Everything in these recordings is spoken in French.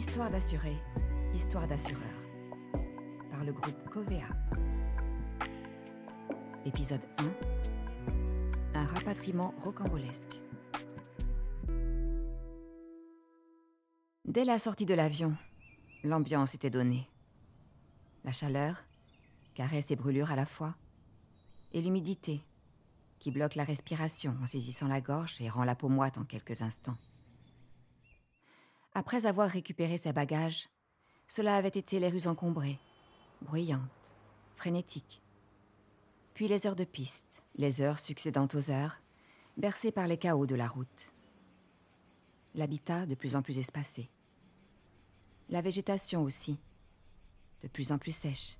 Histoire d'assurer, histoire d'assureur. Par le groupe Covea. Épisode 1. Un rapatriement rocambolesque. Dès la sortie de l'avion, l'ambiance était donnée. La chaleur, caresse et brûlure à la fois, et l'humidité, qui bloque la respiration en saisissant la gorge et rend la peau moite en quelques instants. Après avoir récupéré ses bagages, cela avait été les rues encombrées, bruyantes, frénétiques. Puis les heures de piste, les heures succédant aux heures, bercées par les chaos de la route. L'habitat de plus en plus espacé. La végétation aussi, de plus en plus sèche,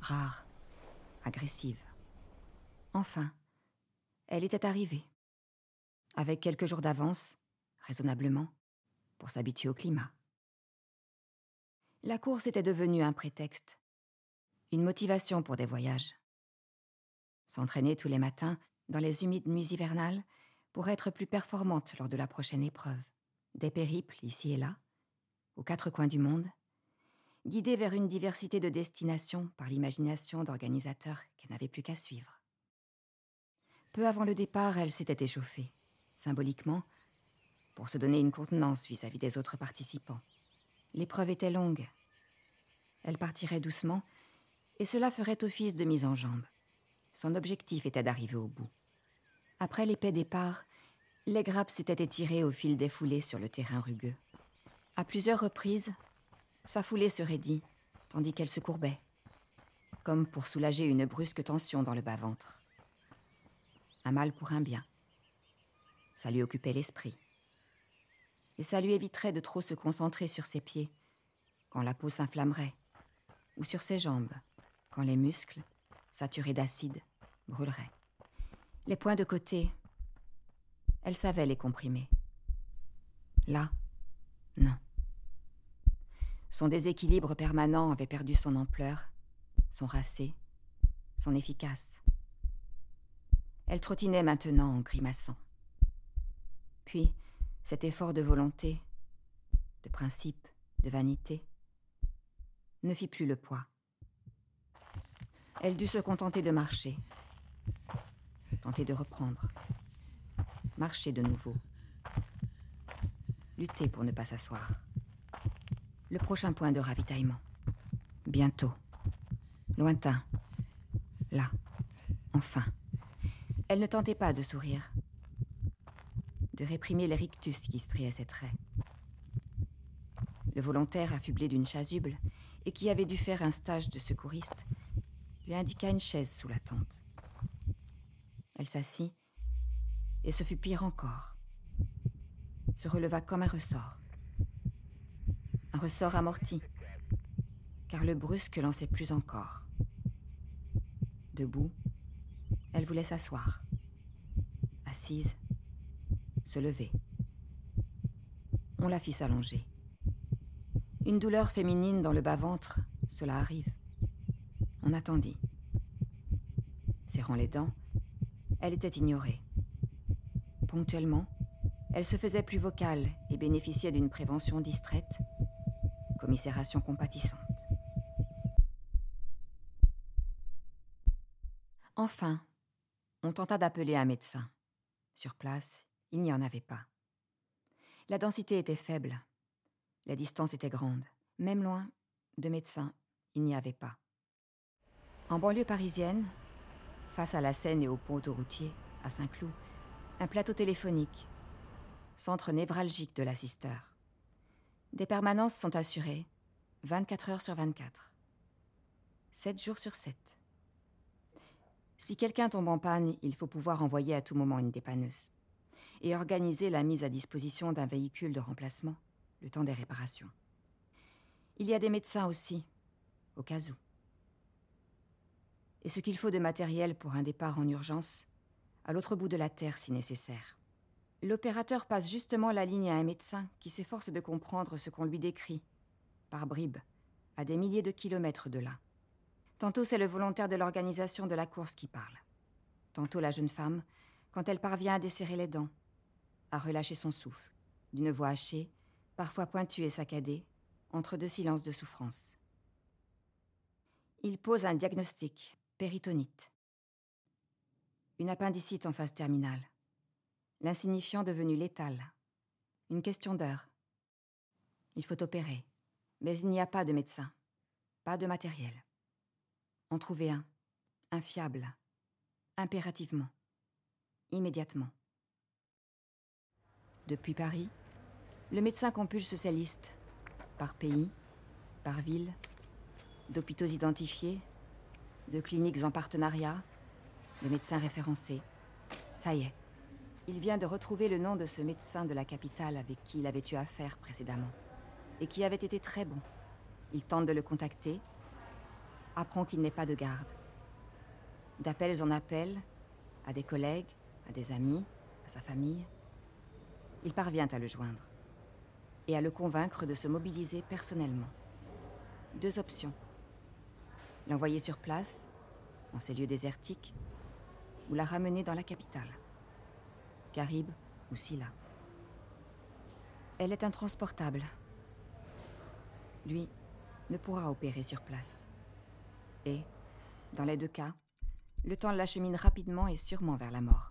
rare, agressive. Enfin, elle était arrivée. Avec quelques jours d'avance, raisonnablement, s'habituer au climat. La course était devenue un prétexte, une motivation pour des voyages. S'entraîner tous les matins dans les humides nuits hivernales pour être plus performante lors de la prochaine épreuve. Des périples ici et là, aux quatre coins du monde, guidée vers une diversité de destinations par l'imagination d'organisateurs qu'elle n'avait plus qu'à suivre. Peu avant le départ, elle s'était échauffée, symboliquement, pour se donner une contenance vis-à-vis des autres participants. L'épreuve était longue. Elle partirait doucement, et cela ferait office de mise en jambe. Son objectif était d'arriver au bout. Après l'épais départ, les grappes s'étaient étirées au fil des foulées sur le terrain rugueux. À plusieurs reprises, sa foulée se raidit, tandis qu'elle se courbait, comme pour soulager une brusque tension dans le bas-ventre. Un mal pour un bien. Ça lui occupait l'esprit et ça lui éviterait de trop se concentrer sur ses pieds, quand la peau s'inflammerait, ou sur ses jambes, quand les muscles, saturés d'acide, brûleraient. Les points de côté, elle savait les comprimer. Là, non. Son déséquilibre permanent avait perdu son ampleur, son racé, son efficace. Elle trottinait maintenant en grimaçant. Puis, cet effort de volonté, de principe, de vanité, ne fit plus le poids. Elle dut se contenter de marcher, tenter de reprendre, marcher de nouveau, lutter pour ne pas s'asseoir. Le prochain point de ravitaillement. Bientôt. Lointain. Là. Enfin. Elle ne tentait pas de sourire de réprimer les rictus qui striaient ses traits. Le volontaire, affublé d'une chasuble et qui avait dû faire un stage de secouriste, lui indiqua une chaise sous la tente. Elle s'assit, et ce fut pire encore. Se releva comme un ressort. Un ressort amorti, car le brusque lançait plus encore. Debout, elle voulait s'asseoir. Assise, se lever. On la fit s'allonger. Une douleur féminine dans le bas-ventre, cela arrive. On attendit. Serrant les dents, elle était ignorée. Ponctuellement, elle se faisait plus vocale et bénéficiait d'une prévention distraite, commisération compatissante. Enfin, on tenta d'appeler un médecin. Sur place, il n'y en avait pas. La densité était faible. La distance était grande. Même loin, de médecins, il n'y avait pas. En banlieue parisienne, face à la Seine et au pont autoroutier, à Saint-Cloud, un plateau téléphonique, centre névralgique de la Sister. Des permanences sont assurées, 24 heures sur 24. 7 jours sur 7. Si quelqu'un tombe en panne, il faut pouvoir envoyer à tout moment une dépanneuse et organiser la mise à disposition d'un véhicule de remplacement, le temps des réparations. Il y a des médecins aussi, au cas où. Et ce qu'il faut de matériel pour un départ en urgence, à l'autre bout de la Terre si nécessaire. L'opérateur passe justement la ligne à un médecin qui s'efforce de comprendre ce qu'on lui décrit, par bribes, à des milliers de kilomètres de là. Tantôt c'est le volontaire de l'organisation de la course qui parle. Tantôt la jeune femme, quand elle parvient à desserrer les dents, à relâcher son souffle, d'une voix hachée, parfois pointue et saccadée, entre deux silences de souffrance. Il pose un diagnostic, péritonite. Une appendicite en phase terminale. L'insignifiant devenu létal. Une question d'heure. Il faut opérer, mais il n'y a pas de médecin, pas de matériel. En trouver un, infiable, impérativement, immédiatement. Depuis Paris, le médecin compulse ses listes, par pays, par ville, d'hôpitaux identifiés, de cliniques en partenariat, de médecins référencés. Ça y est, il vient de retrouver le nom de ce médecin de la capitale avec qui il avait eu affaire précédemment, et qui avait été très bon. Il tente de le contacter, apprend qu'il n'est pas de garde. D'appels en appels, à des collègues, à des amis, à sa famille, il parvient à le joindre et à le convaincre de se mobiliser personnellement. Deux options. L'envoyer sur place, en ces lieux désertiques, ou la ramener dans la capitale. Carib ou Silla. Elle est intransportable. Lui ne pourra opérer sur place. Et, dans les deux cas, le temps l'achemine rapidement et sûrement vers la mort.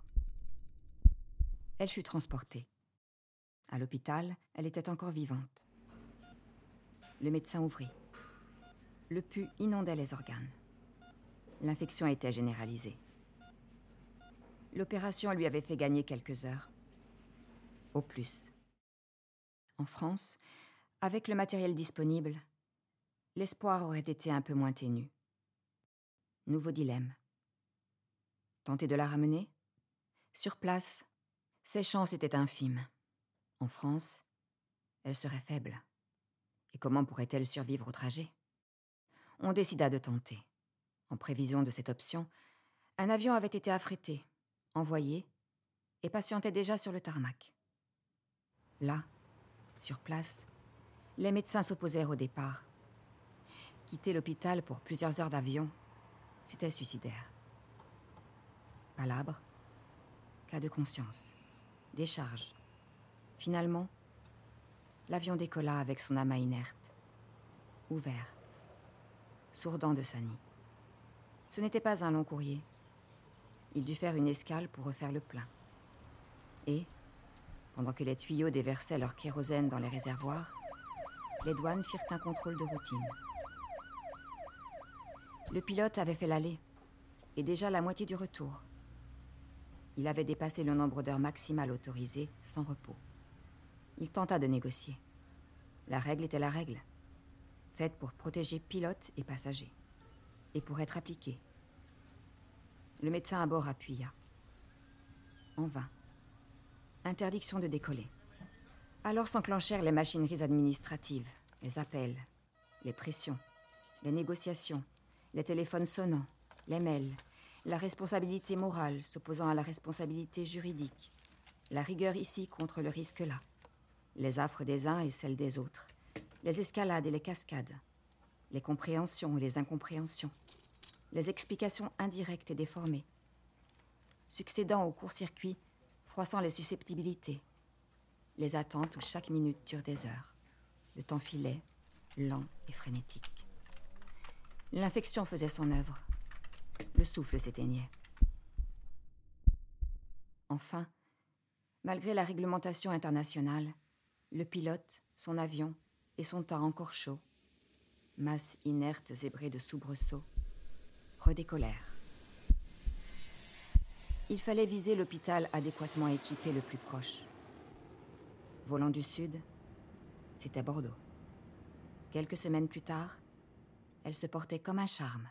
Elle fut transportée. À l'hôpital, elle était encore vivante. Le médecin ouvrit. Le pus inondait les organes. L'infection était généralisée. L'opération lui avait fait gagner quelques heures. Au plus. En France, avec le matériel disponible, l'espoir aurait été un peu moins ténu. Nouveau dilemme. Tenter de la ramener? Sur place, ses chances étaient infimes. En France, elle serait faible. Et comment pourrait-elle survivre au trajet? On décida de tenter. En prévision de cette option, un avion avait été affrété, envoyé, et patientait déjà sur le tarmac. Là, sur place, les médecins s'opposèrent au départ. Quitter l'hôpital pour plusieurs heures d'avion, c'était suicidaire. Palabre, cas de conscience, décharge, Finalement, l'avion décolla avec son amas inerte, ouvert, sourdant de sa nid. Ce n'était pas un long courrier. Il dut faire une escale pour refaire le plein. Et, pendant que les tuyaux déversaient leur kérosène dans les réservoirs, les douanes firent un contrôle de routine. Le pilote avait fait l'aller, et déjà la moitié du retour. Il avait dépassé le nombre d'heures maximales autorisées sans repos. Il tenta de négocier. La règle était la règle, faite pour protéger pilote et passagers, et pour être appliquée. Le médecin à bord appuya. En vain. Interdiction de décoller. Alors s'enclenchèrent les machineries administratives, les appels, les pressions, les négociations, les téléphones sonnants, les mails, la responsabilité morale s'opposant à la responsabilité juridique, la rigueur ici contre le risque là les affres des uns et celles des autres, les escalades et les cascades, les compréhensions et les incompréhensions, les explications indirectes et déformées, succédant au court-circuit, froissant les susceptibilités, les attentes où chaque minute dure des heures, le temps filait, lent et frénétique. L'infection faisait son œuvre, le souffle s'éteignait. Enfin, malgré la réglementation internationale, le pilote, son avion et son temps encore chaud, masse inerte zébrée de soubresauts, redécollèrent. Il fallait viser l'hôpital adéquatement équipé le plus proche. Volant du sud, c'était Bordeaux. Quelques semaines plus tard, elle se portait comme un charme.